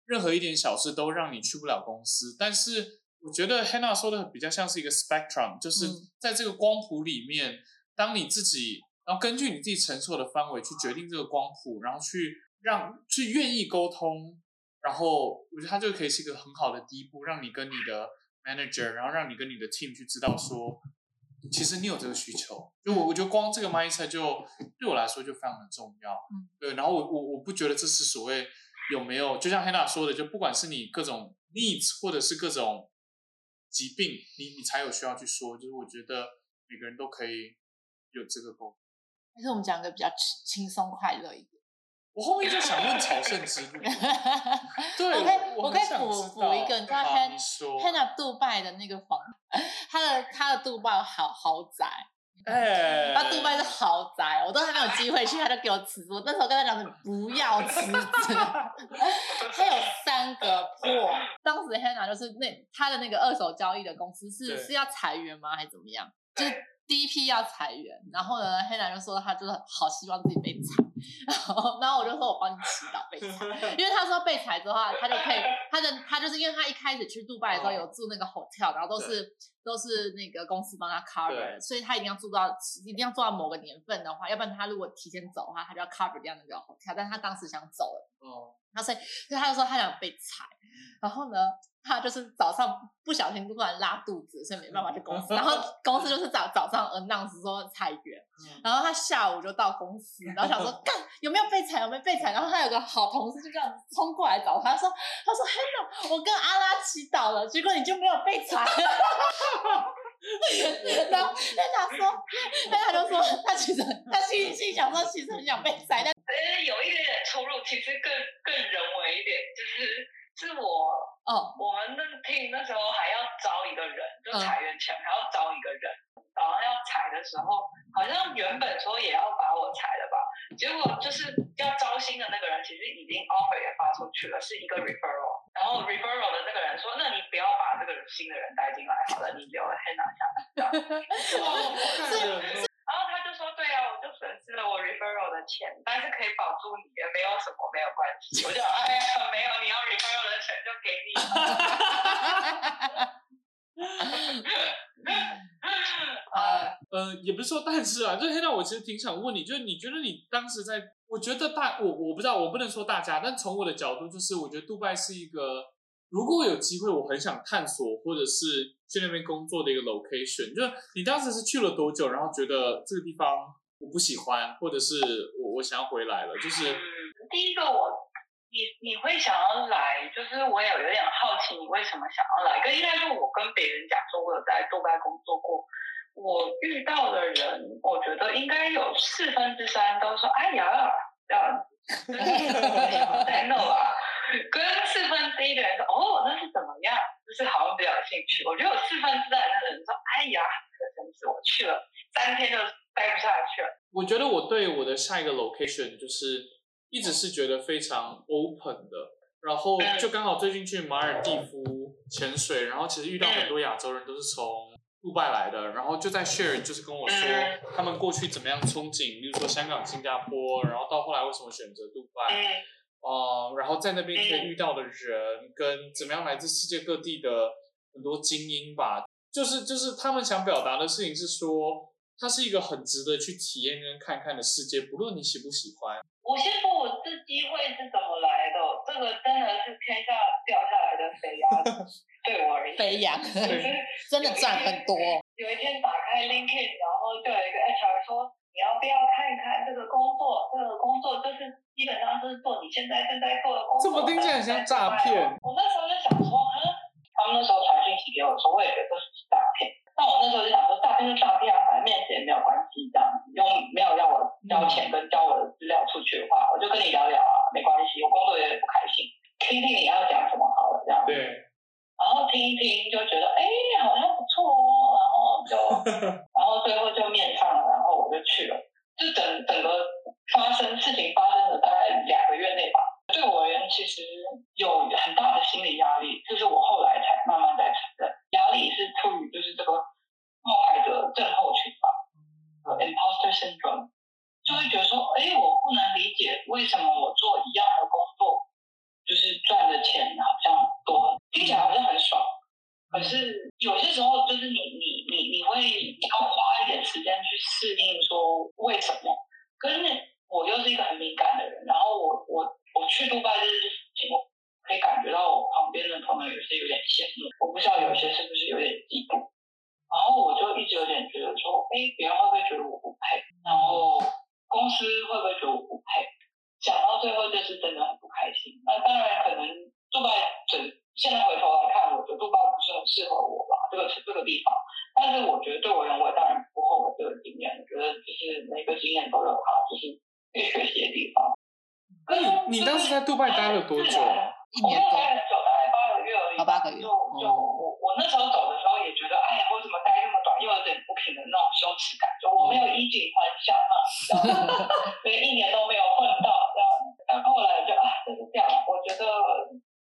任何一点小事都让你去不了公司，但是。我觉得 Hannah 说的比较像是一个 spectrum，就是在这个光谱里面，嗯、当你自己，然后根据你自己承受的范围去决定这个光谱，然后去让去愿意沟通，然后我觉得它就可以是一个很好的第一步，让你跟你的 manager，然后让你跟你的 team 去知道说，其实你有这个需求。就我我觉得光这个 mindset 就对我来说就非常的重要。对，然后我我我不觉得这是所谓有没有，就像 Hannah 说的，就不管是你各种 needs 或者是各种。疾病，你你才有需要去说，就是我觉得每个人都可以有这个沟通。但是我们讲个比较轻松快乐一点。(laughs) 我后面就想问朝圣之路。(laughs) 对，我可以我可以补补一个，你知道 Hannah 杜拜的那个房，(laughs) 他的他的杜拜豪豪宅。哎，那杜拜是豪宅，我都还没有机会去，他就给我辞职。我那时候跟他讲，你不要辞职。他有三个破，当时 Hannah 就是那他的那个二手交易的公司是是要裁员吗，还是怎么样？就是第一批要裁员，然后呢，Hannah 就说他就是好希望自己被裁，(laughs) 然后然后我就说我帮你祈祷被裁，(laughs) 因为他说被裁之后，他就可以，他的他就是因为他一开始去杜拜的时候有住那个 hotel，然后都是。都是那个公司帮他 cover，所以他一定要住到，一定要做到某个年份的话，要不然他如果提前走的话，他就要 cover 掉那个 hotel。但是他当时想走了，哦，那所以，所以他就说他想被裁，然后呢，他就是早上不小心突然拉肚子，所以没办法去公司。然后 (laughs) 公司就是早早上 announce 说裁员，然后他下午就到公司，然后想说 (laughs) 干有没有被裁，有没有被裁？然后他有个好同事就这样子冲过来找他，说他说 Hannah，我跟阿拉祈祷了，结果你就没有被裁。(laughs) 然后但他说，但他就说，他其实他心里心想说，其实很想被裁，但是有一出入，其实更更人为一点，就是是我哦，我们那 team 那时候还要招一个人，就裁员前还要招一个人，早上要裁的时候，好像原本说也要把我裁了吧，结果就是要招新的那个人，其实已经 offer 也发出去了，是一个 referral。然后 referral 的那个人说：“那你不要把这个新的人带进来好了，你留 Hannah 下来。(laughs) ”然说，但是啊，就 Hannah，我其实挺想问你，就是你觉得你当时在，我觉得大我我不知道，我不能说大家，但从我的角度，就是我觉得杜拜是一个，如果有机会，我很想探索或者是去那边工作的一个 location。就是你当时是去了多久，然后觉得这个地方我不喜欢，或者是我我想要回来了？就是第一个我。你你会想要来，就是我也有点好奇，你为什么想要来？跟应该是我跟别人讲说，我有在杜拜工作过，我遇到的人，我觉得应该有四分之三都说，哎呀，这样子，(laughs) 在那啊，跟四分之一的人说，哦，那是怎么样？就是好像比较有兴趣。我觉得有四分之三的人说，哎呀，这真是我去了三天就待不下去了。我觉得我对我的下一个 location 就是。一直是觉得非常 open 的，然后就刚好最近去马尔地夫潜水，然后其实遇到很多亚洲人都是从杜拜来的，然后就在 share，就是跟我说他们过去怎么样憧憬，比如说香港、新加坡，然后到后来为什么选择杜拜，哦、呃，然后在那边可以遇到的人跟怎么样来自世界各地的很多精英吧，就是就是他们想表达的事情是说，它是一个很值得去体验跟看看的世界，不论你喜不喜欢。我先说我这机会是怎么来的，这个真的是天下掉下来的飞鸭子。(laughs) 对我而言，飞扬，(laughs) 真的赚很多。有一天打开 LinkedIn，然后就有一个 HR 说：“你要不要看一看这个工作？这个工作就是基本上是做你现在正在做的工作。”怎么听起来很像诈骗？我那时候就想说，嗯，他们那时候传讯息给我说，我也觉得这是诈骗。那我那时候就想说，诈骗就诈骗啊，反正面试也没有关系，这样子，用没有要我交钱跟交我的资料出去的话，我就跟你聊聊啊，没关系，我工作有点不开心，听听你要讲什么这样。对。然后听一听就觉得，哎，好像不错哦。然后就，(laughs) 然后最后就面上了，然后我就去了。就整整个发生事情发生的大概两个月内吧。对我而言，其实有很大的心理压力，就是我后来才慢慢在承认，压力是出于就是这个冒牌者症候群吧，呃，imposter syndrome，就会觉得说，哎，我不能理解为什么我做一样的工作。就是赚的钱好像多，听起来好像很爽，可是有些时候就是你你你你会要花一点时间去适应，说为什么？可是我又是一个很敏感的人，然后我我我去杜拜这件事情，我可以感觉到我旁边的朋友有些有点羡慕，我不知道有些是不是有点嫉妒，然后我就一直有点觉得说，哎，别人会不会觉得我不配？然后公司会不会觉得我不配？讲到最后就是真的很不开心。那当然可能杜拜整现在回头来看，我觉得杜拜不是很适合我吧，这个这个地方。但是我觉得对我而言，我当然不后悔这个经验。我觉得就是每个经验都有它就是可以学习的地方。那你你当时在杜拜待了多久？一年多。待很久，大概八个月而已。好，八个月。就就我我那时候走的时候也觉得，哎呀，为什么待那么短，又有点不平的那种羞耻感，就我没有衣锦还乡啊，所以 (laughs) 一年都没有混到。但后来就啊，就是这样。我觉得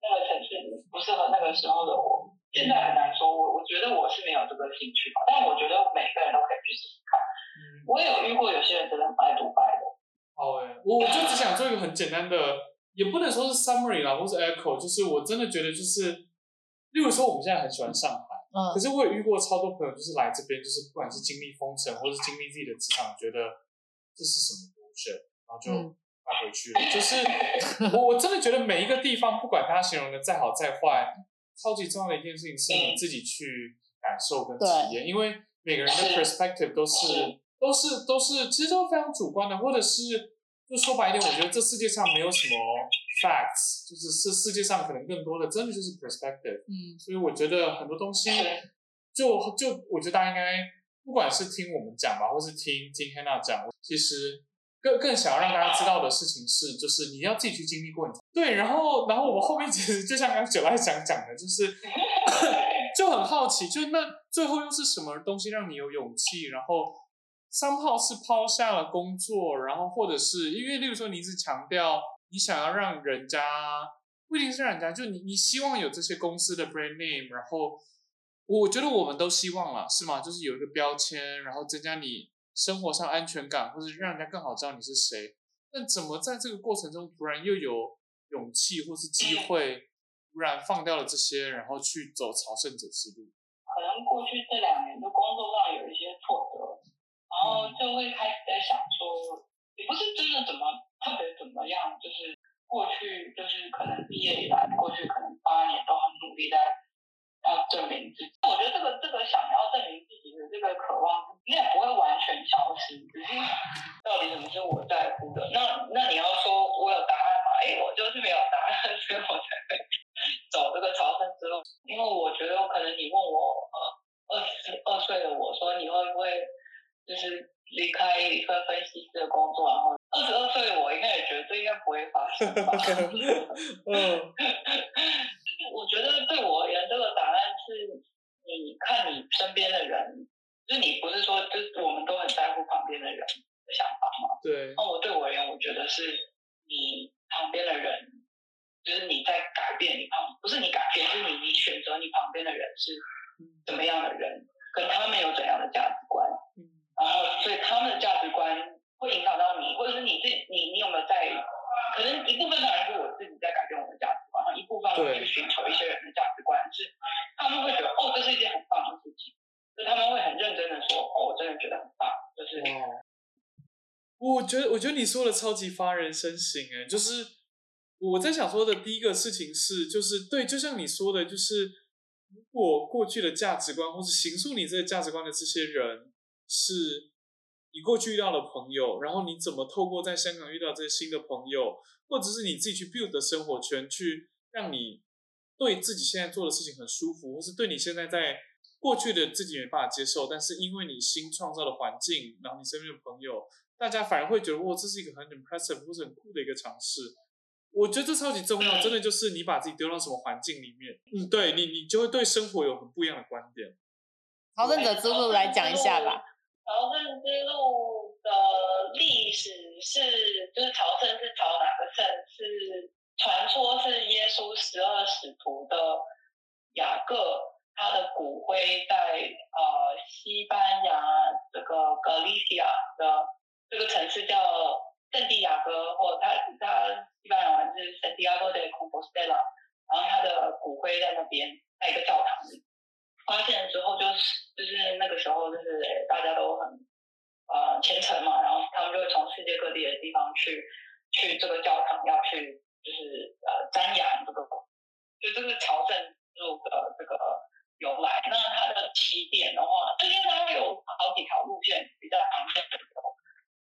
那个城市不适合那个时候的我。现在很难说，我我觉得我是没有这个兴趣吧。但我觉得每个人都可以去试试看。嗯，我也有遇过有些人真的很爱独白的。好诶，我我就只想做一个很简单的，也不能说是 summary 啦，或是 echo，就是我真的觉得就是，例如说我们现在很喜欢上海，嗯，可是我也遇过超多朋友，就是来这边，就是不管是经历封城，或是经历自己的职场，觉得这是什么东西，然后就。嗯回去了，就是我我真的觉得每一个地方，不管它形容的再好再坏，超级重要的一件事情是你自己去感受跟体验，因为每个人的 perspective 都是都是都是其实都非常主观的，或者是就说白一点，我觉得这世界上没有什么 facts，就是是世界上可能更多的真的就是 perspective，嗯，所以我觉得很多东西就就我觉得大家应该不管是听我们讲吧，或是听听 Hannah 讲，其实。更更想要让大家知道的事情是，就是你要自己去经历过。对，然后然后我后面其实就像刚九爱想讲的，就是 (coughs) 就很好奇，就那最后又是什么东西让你有勇气？然后 somehow 是抛下了工作，然后或者是因为，例如说你一直强调你想要让人家不一定是让人家，就你你希望有这些公司的 brand name，然后我觉得我们都希望了，是吗？就是有一个标签，然后增加你。生活上安全感，或者让人家更好知道你是谁，那怎么在这个过程中突然又有勇气或是机会，突然放掉了这些，然后去走朝圣者之路？可能过去这两年的工作上有一些挫折，然后就会开始在想说，也不是真的怎么特别怎么样，就是过去就是可能毕业以来，过去可能八年都很努力在。要证明自己，我觉得这个这个想要证明自己的这个渴望，应该不会完全消失。只是到底什么是我在乎的？那那你要说我有答案吗？哎，我就是没有答案，所以我才会走这个朝圣之路。因为我觉得可能你问我，呃，二十二岁的我说你会不会就是离开一份分析师的工作，然后二十二岁的我应该也觉得这应该不会发生吧？(laughs) 嗯。(laughs) 我觉得对我而言，这个答案是你看你身边的人，就是你不是说，就是我们都很在乎旁边的人的想法吗？对。那我对我而言，我觉得是你旁边的人，就是你在改变你旁，不是你改变，是你你选择你旁边的人是怎么样的人，跟他们有怎样的价值观，然后所以他们的价值观会影响到你，或者是你自己，你你有没有在？可能一部分当然是我自己在改变我的价值观，然后一部分会去寻求一些人的价值观，是他们会觉得哦，这是一件很棒的事情，就他们会很认真的说哦，我真的觉得很棒，就是。我觉得，我觉得你说的超级发人深省哎，就是我在想说的第一个事情是，就是对，就像你说的，就是如果过去的价值观或是形塑你这个价值观的这些人是。你过去遇到的朋友，然后你怎么透过在香港遇到这些新的朋友，或者是你自己去 build 的生活圈，去让你对自己现在做的事情很舒服，或是对你现在在过去的自己没办法接受，但是因为你新创造的环境，然后你身边的朋友，大家反而会觉得哇，这是一个很 impressive 或是很酷的一个尝试。我觉得这超级重要，真的就是你把自己丢到什么环境里面，嗯，对你，你就会对生活有很不一样的观点。朝圣者之路来讲一下吧。朝圣之路的历史是，就是朝圣是朝哪个圣？是传说是耶稣十二使徒的雅各，他的骨灰在呃西班牙这个格里西亚的这个城市叫圣地亚哥，或他他西班牙文是圣地亚哥的孔波斯特拉，然后他的骨灰在那边，在一个教堂里。发现之后，就是就是那个时候，就是大家都很呃虔诚嘛，然后他们就会从世界各地的地方去去这个教堂，要去就是呃瞻仰这个，就这是朝圣之路的这个由来。那它的起点的话，因为它有好几条路线，比较常见的有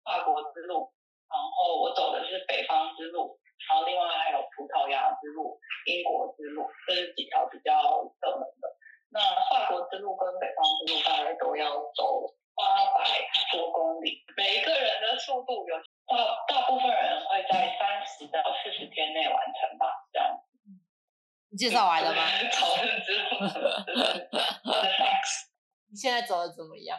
法国之路，然后我走的是北方之路，然后另外还有葡萄牙之路、英国之路，这是几条比较热门的。那法国之路跟北方之路大概都要走八百多公里，每一个人的速度有大大部分人会在三十到四十天内完成吧，这样。你介绍完了吗？(laughs) 朝圣之路。(laughs) 你现在走的怎么样？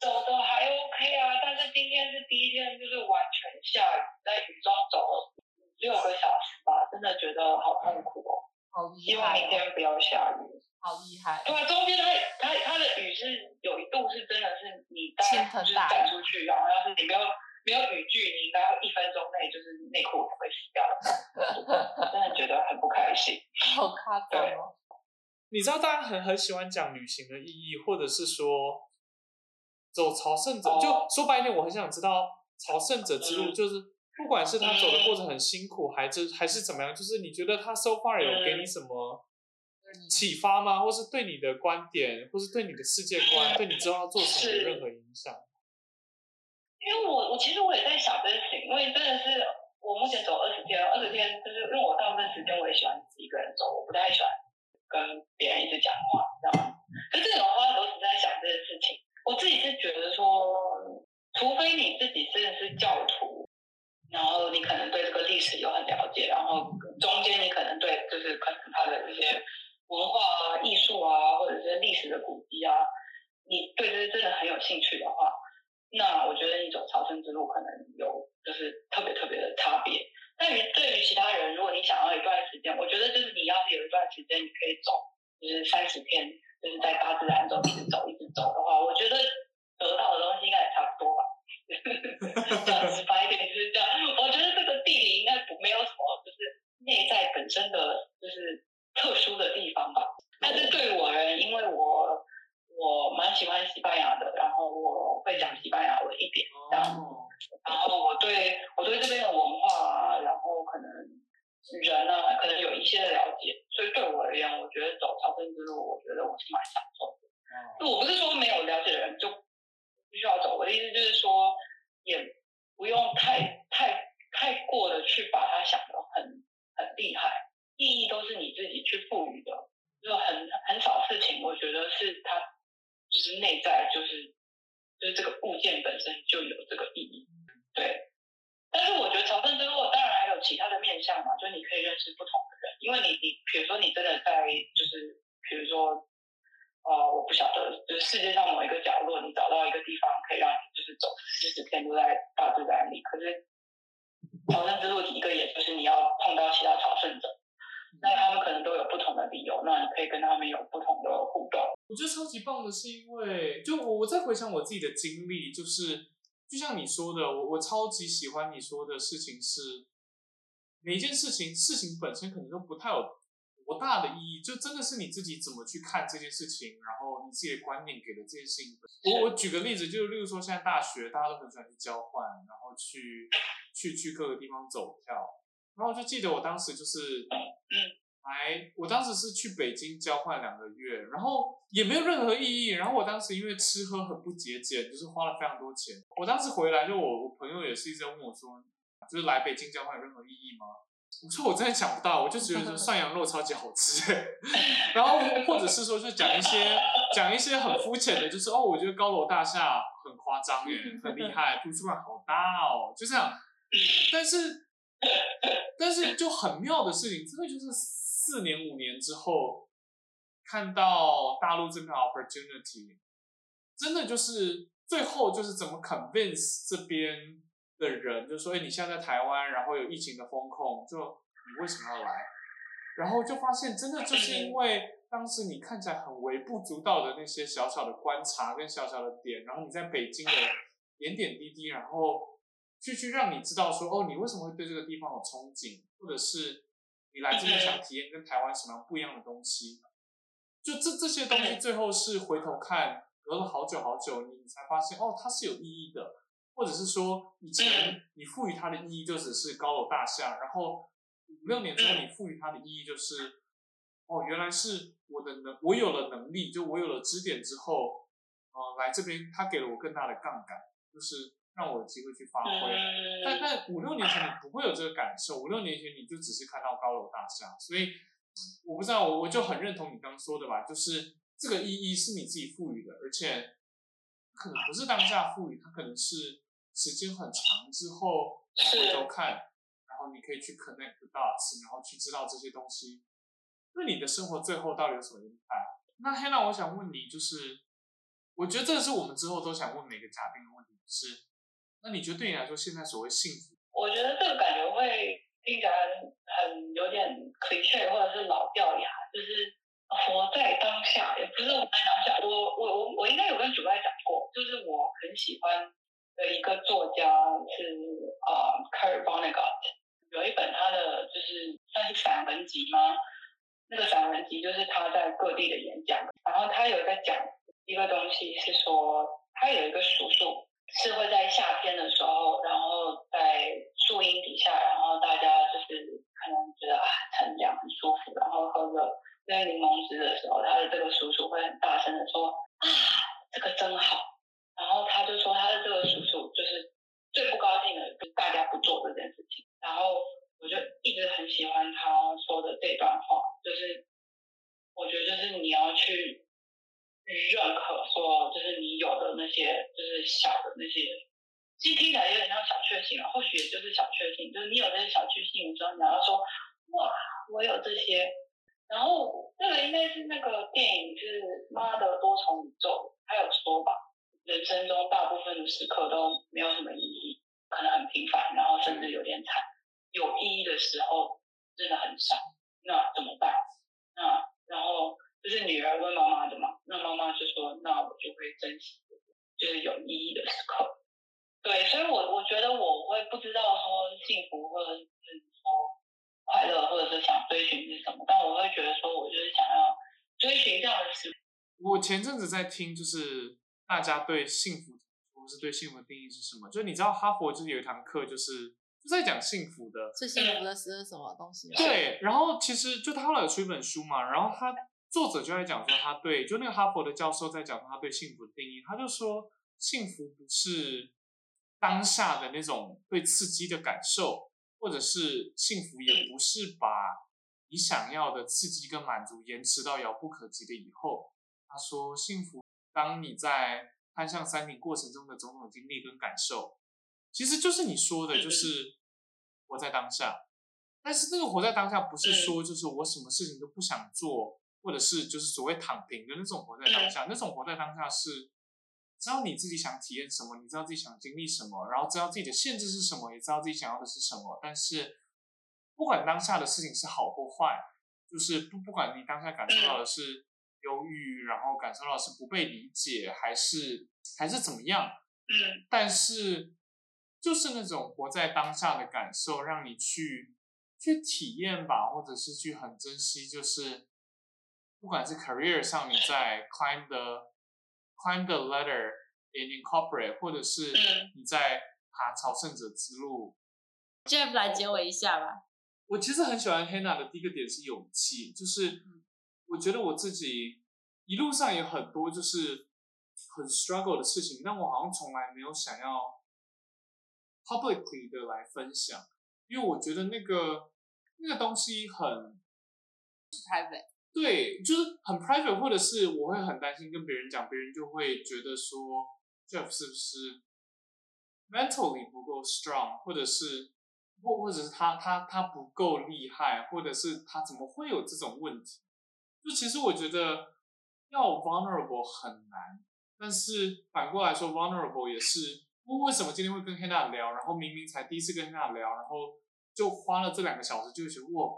走的还 OK 啊，但是今天是第一天，就是完全下雨，在雨中走了六个小时吧，真的觉得好痛苦哦。好厉害哦。希望明天不要下雨。好厉害！对啊，中间它它它的雨是有一度是真的是你带就是带出去，然后要是你没有没有雨具，你应该要一分钟内就是内裤会湿掉的，真的觉得很不开心。(laughs) 好夸张哦！你知道大家很很喜欢讲旅行的意义，或者是说走朝圣者，就说白一点，我很想知道朝圣者之路，就是不管是他走的过程很辛苦，还是还是怎么样，就是你觉得他 so far 有给你什么？启发吗？或是对你的观点，或是对你的世界观，对你之后要做什么有任何影响？因为我我其实我也在想这件事情，因为真的是我目前走二十天，二十天就是因为我大部分时间我也喜欢自己一个人走，我不太喜欢跟别人一直讲话，知道吗？可是这种话都是在想这件事情。我自己是觉得说，除非你自己真的是教徒，然后你可能对这个历史有很了解，然后中间你可能对就是可能他的一些。文化啊、艺术啊，或者是历史的古迹啊，你对这些真的很有兴趣的话，那我觉得你走朝圣之路可能有就是特别特别的差别。但于对于其他人，如果你想要一段时间，我觉得就是你要是有一段时间你可以走，就是三十天，就是在大自然中一直走一直走的话，我觉得得到的东西应该也差不多吧。这样子白一点就是这样，我觉得这个地理应该不没有什么，就是内在本身的就是。特殊的地方吧，但是对我而言，因为我我蛮喜欢西班牙的，然后我会讲西班牙文一点，这样，然后我对我对这边的文化啊，然后可能人啊，可能有一些的了解，所以对我而言，我觉得走朝圣之路，我觉得我是蛮享受的。就我不是说没有了解的人就必须要走，我的意思就是说，也不用太太太过的去把它想得很很厉害。意义都是你自己去赋予的，就很很少事情，我觉得是它就是内在，就是就是这个物件本身就有这个意义，对。但是我觉得朝圣之路当然还有其他的面向嘛，就是你可以认识不同的人，因为你你比如说你真的在就是比如说呃我不晓得，就是世界上某一个角落，你找到一个地方可以让你就是走四十天都在大自然里，可是朝圣之路一个也就是你要碰到其他朝圣者。那他们可能都有不同的理由，那你可以跟他们有不同的互动。我觉得超级棒的是因为，就我我在回想我自己的经历，就是就像你说的，我我超级喜欢你说的事情是，每一件事情事情本身可能都不太有多大的意义，就真的是你自己怎么去看这件事情，然后你自己的观念给了这件事情。我我举个例子，就例如说现在大学大家都很喜欢去交换，然后去去去各个地方走跳，然后我就记得我当时就是。来，我当时是去北京交换两个月，然后也没有任何意义。然后我当时因为吃喝很不节俭，就是花了非常多钱。我当时回来就我我朋友也是一直问我说，就是来北京交换有任何意义吗？我说我真的想不到，我就觉得说涮羊肉超级好吃。(laughs) 然后或者是说就讲一些讲一些很肤浅的，就是哦，我觉得高楼大厦很夸张耶，很厉害，图书馆好大哦，就这样。但是但是就很妙的事情，真的就是。四年五年之后，看到大陆这片 opportunity，真的就是最后就是怎么 convince 这边的人，就说：“哎，你现在在台湾，然后有疫情的风控，就你为什么要来？”然后就发现，真的就是因为当时你看起来很微不足道的那些小小的观察跟小小的点，然后你在北京的点点滴滴，然后去去让你知道说：“哦，你为什么会对这个地方有憧憬，或者是。”你来这边想体验跟台湾什么样不一样的东西？就这这些东西，最后是回头看，隔了好久好久，你才发现哦，它是有意义的，或者是说以前你赋予它的意义就只是高楼大厦，然后五六年之后你赋予它的意义就是，哦，原来是我的能，我有了能力，就我有了支点之后，呃，来这边它给了我更大的杠杆，就是。让我有机会去发挥，但但五六年前你不会有这个感受，五六年前你就只是看到高楼大厦，所以我不知道，我我就很认同你刚刚说的吧，就是这个意义是你自己赋予的，而且可能不是当下赋予，它可能是时间很长之后回头看，然后你可以去 connect the dots，然后去知道这些东西那你的生活最后到底有什么影响。那 Hannah，我想问你，就是我觉得这个是我们之后都想问每个嘉宾的问题，是。那你觉得对你来说，现在所谓幸福？我觉得这个感觉会听起来很有点 cliché 或者是老掉牙，就是活在当下，听，就是大家对幸福，或是对幸福的定义是什么？就是你知道哈佛就是有一堂课，就是就在讲幸福的，最幸福的是什么东西？对，然后其实就他后来有出一本书嘛，然后他。作者就在讲说，他对，就那个哈佛的教授在讲他对幸福的定义，他就说，幸福不是当下的那种被刺激的感受，或者是幸福也不是把你想要的刺激跟满足延迟到遥不可及的以后。他说，幸福当你在攀上山顶过程中的种种经历跟感受，其实就是你说的，就是活在当下。但是这个活在当下不是说就是我什么事情都不想做。或者是就是所谓躺平的那种活在当下，那种活在当下是知道你自己想体验什么，你知道自己想经历什么，然后知道自己的限制是什么，也知道自己想要的是什么。但是不管当下的事情是好或坏，就是不不管你当下感受到的是忧郁，然后感受到是不被理解，还是还是怎么样？嗯，但是就是那种活在当下的感受，让你去去体验吧，或者是去很珍惜，就是不管是 career 上你在 climb the climb the ladder in incorporate，或者是你在爬朝圣者之路。Jeff 来接我一下吧。我其实很喜欢 Hannah 的第一个点是勇气，就是我觉得我自己一路上有很多就是很 struggle 的事情，但我好像从来没有想要 publicly 的来分享，因为我觉得那个那个东西很 private，对，就是很 private，或者是我会很担心跟别人讲，别人就会觉得说 Jeff 是不是 mentally 不够 strong，或者是。或或者是他他他不够厉害，或者是他怎么会有这种问题？就其实我觉得要 vulnerable 很难，但是反过来说 vulnerable 也是。为为什么今天会跟 Hannah 聊？然后明明才第一次跟 Hannah 聊，然后就花了这两个小时，就会觉得哇，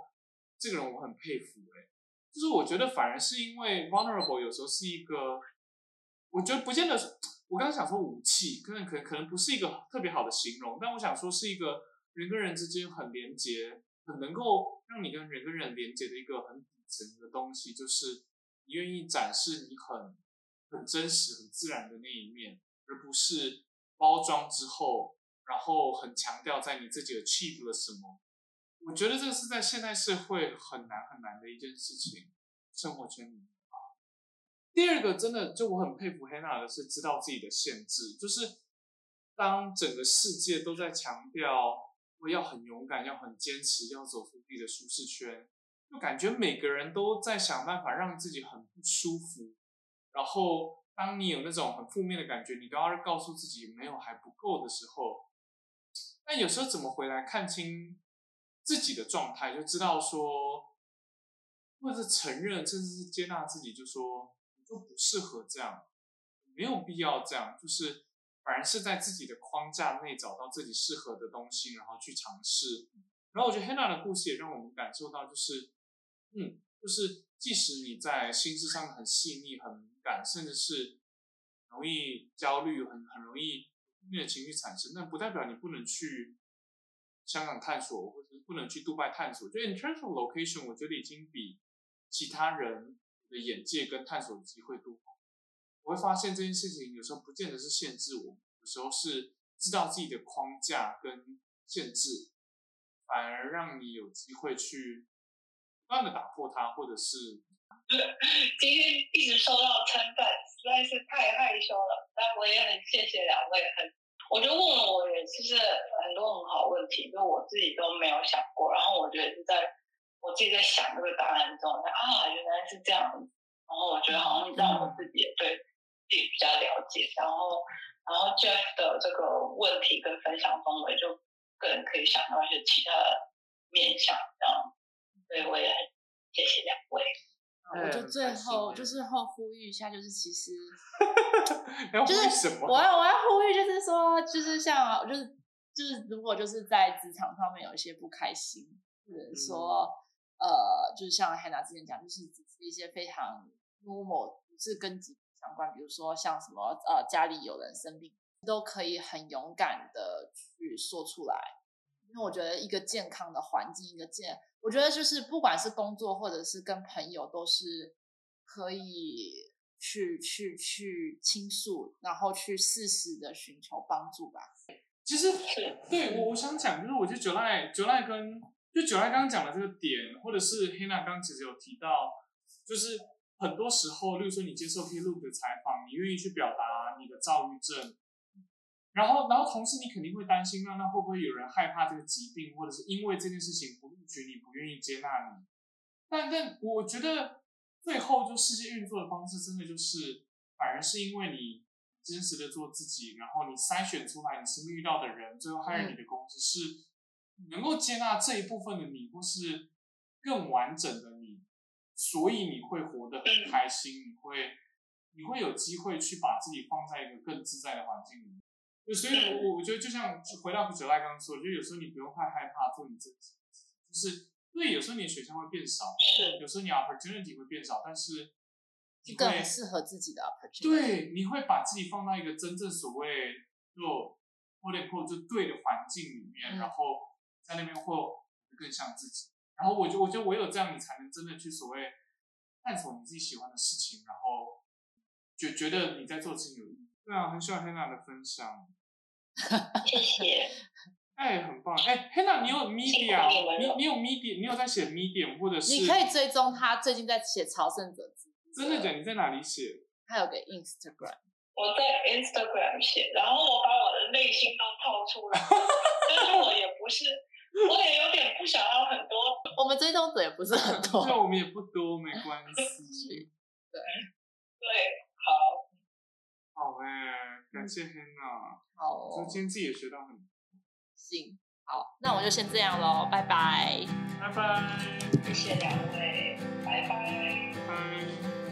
这个人我很佩服哎。就是我觉得反而是因为 vulnerable 有时候是一个，我觉得不见得，我刚刚想说武器，可能可可能不是一个特别好的形容，但我想说是一个。人跟人之间很连接，很能够让你跟人跟人连接的一个很层的东西，就是你愿意展示你很很真实、很自然的那一面，而不是包装之后，然后很强调在你自己 achieve 了什么。我觉得这个是在现代社会很难很难的一件事情，生活圈里面啊。第二个真的就我很佩服 Hannah 的是知道自己的限制，就是当整个世界都在强调。要很勇敢，要很坚持，要走出自己的舒适圈，感觉每个人都在想办法让自己很不舒服。然后，当你有那种很负面的感觉，你都要告诉自己没有还不够的时候，那有时候怎么回来看清自己的状态，就知道说，或者是承认，甚至是接纳自己，就说我就不适合这样，没有必要这样，就是。反而是在自己的框架内找到自己适合的东西，然后去尝试。然后我觉得 Hannah 的故事也让我们感受到，就是，嗯，就是即使你在心智上很细腻、很敏感，甚至是容易焦虑、很很容易负面的情绪产生，那不代表你不能去香港探索，或者是不能去杜拜探索。就 international location，我觉得已经比其他人的眼界跟探索机会多。我会发现这件事情有时候不见得是限制我，有时候是知道自己的框架跟限制，反而让你有机会去断的打破它，或者是 (laughs) 今天一直受到称赞，实在是太害羞了。但我也很谢谢两位，很我觉得问了我也其实很多很好问题，就我自己都没有想过。然后我觉得是在我自己在想这个答案中，啊，原来是这样。然后我觉得好像让我自己也对。自己比较了解，然后，然后 Jeff 的这个问题跟分享中，我也就个人可以想到一些其他的面向，这样，所以我也很谢谢两位。我就最后就是后呼吁一下，就是其实，(laughs) 就是我要我要呼吁，就是说，就是像就是就是如果就是在职场上面有一些不开心，或者说、嗯、呃，就是像 Hannah 之前讲，就是只是一些非常 normal，不是跟相关，比如说像什么呃，家里有人生病，都可以很勇敢的去说出来，因为我觉得一个健康的环境，一个健，我觉得就是不管是工作或者是跟朋友，都是可以去去去倾诉，然后去适时的寻求帮助吧。其实对我我想讲，就是我觉得九赖九赖跟就九赖刚刚讲的这个点，或者是黑娜刚刚其实有提到，就是。很多时候，例如说你接受 Klook 的采访，你愿意去表达你的躁郁症，然后，然后同时你肯定会担心，那那会不会有人害怕这个疾病，或者是因为这件事情不录取你，不愿意接纳你？但但我觉得最后就世界运作的方式，真的就是反而是因为你真实的做自己，然后你筛选出来你身边遇到的人，最后 hire 你的公司是能够接纳这一部分的你，或是更完整的你。所以你会活得很开心，你会你会有机会去把自己放在一个更自在的环境里面。就所以我，我我觉得就像回到哲赖刚刚说，就有时候你不用太害怕做你自己，就是对，有时候你的选项会变少，是有时候你 opportunity 会变少，但是更适合自己的 opportunity。对，你会把自己放到一个真正所谓就或者或就对的环境里面，嗯、然后在那边会更像自己。然后我就我觉得唯有这样，你才能真的去所谓探索你自己喜欢的事情，然后觉觉得你在做事情有意义。对啊，很喜欢 Hannah 的分享，(laughs) 谢谢。哎，很棒！哎，Hannah，你有 Medium，你你有 Medium，你有在写 Medium，或者是你可以追踪他最近在写朝圣者。真的假？你在哪里写？他有个 Instagram，我在 Instagram 写，然后我把我的内心都透出来，但是我也不是，我也有点不想要很多，我们追踪者也不是很 (laughs) 多，对，我们也不多，没关系。(laughs) 对对，好，好哎，感谢 Hannah，好，今天自己也学到很多。行，好，那我就先这样喽，拜拜，拜拜，谢谢两位，拜拜，拜。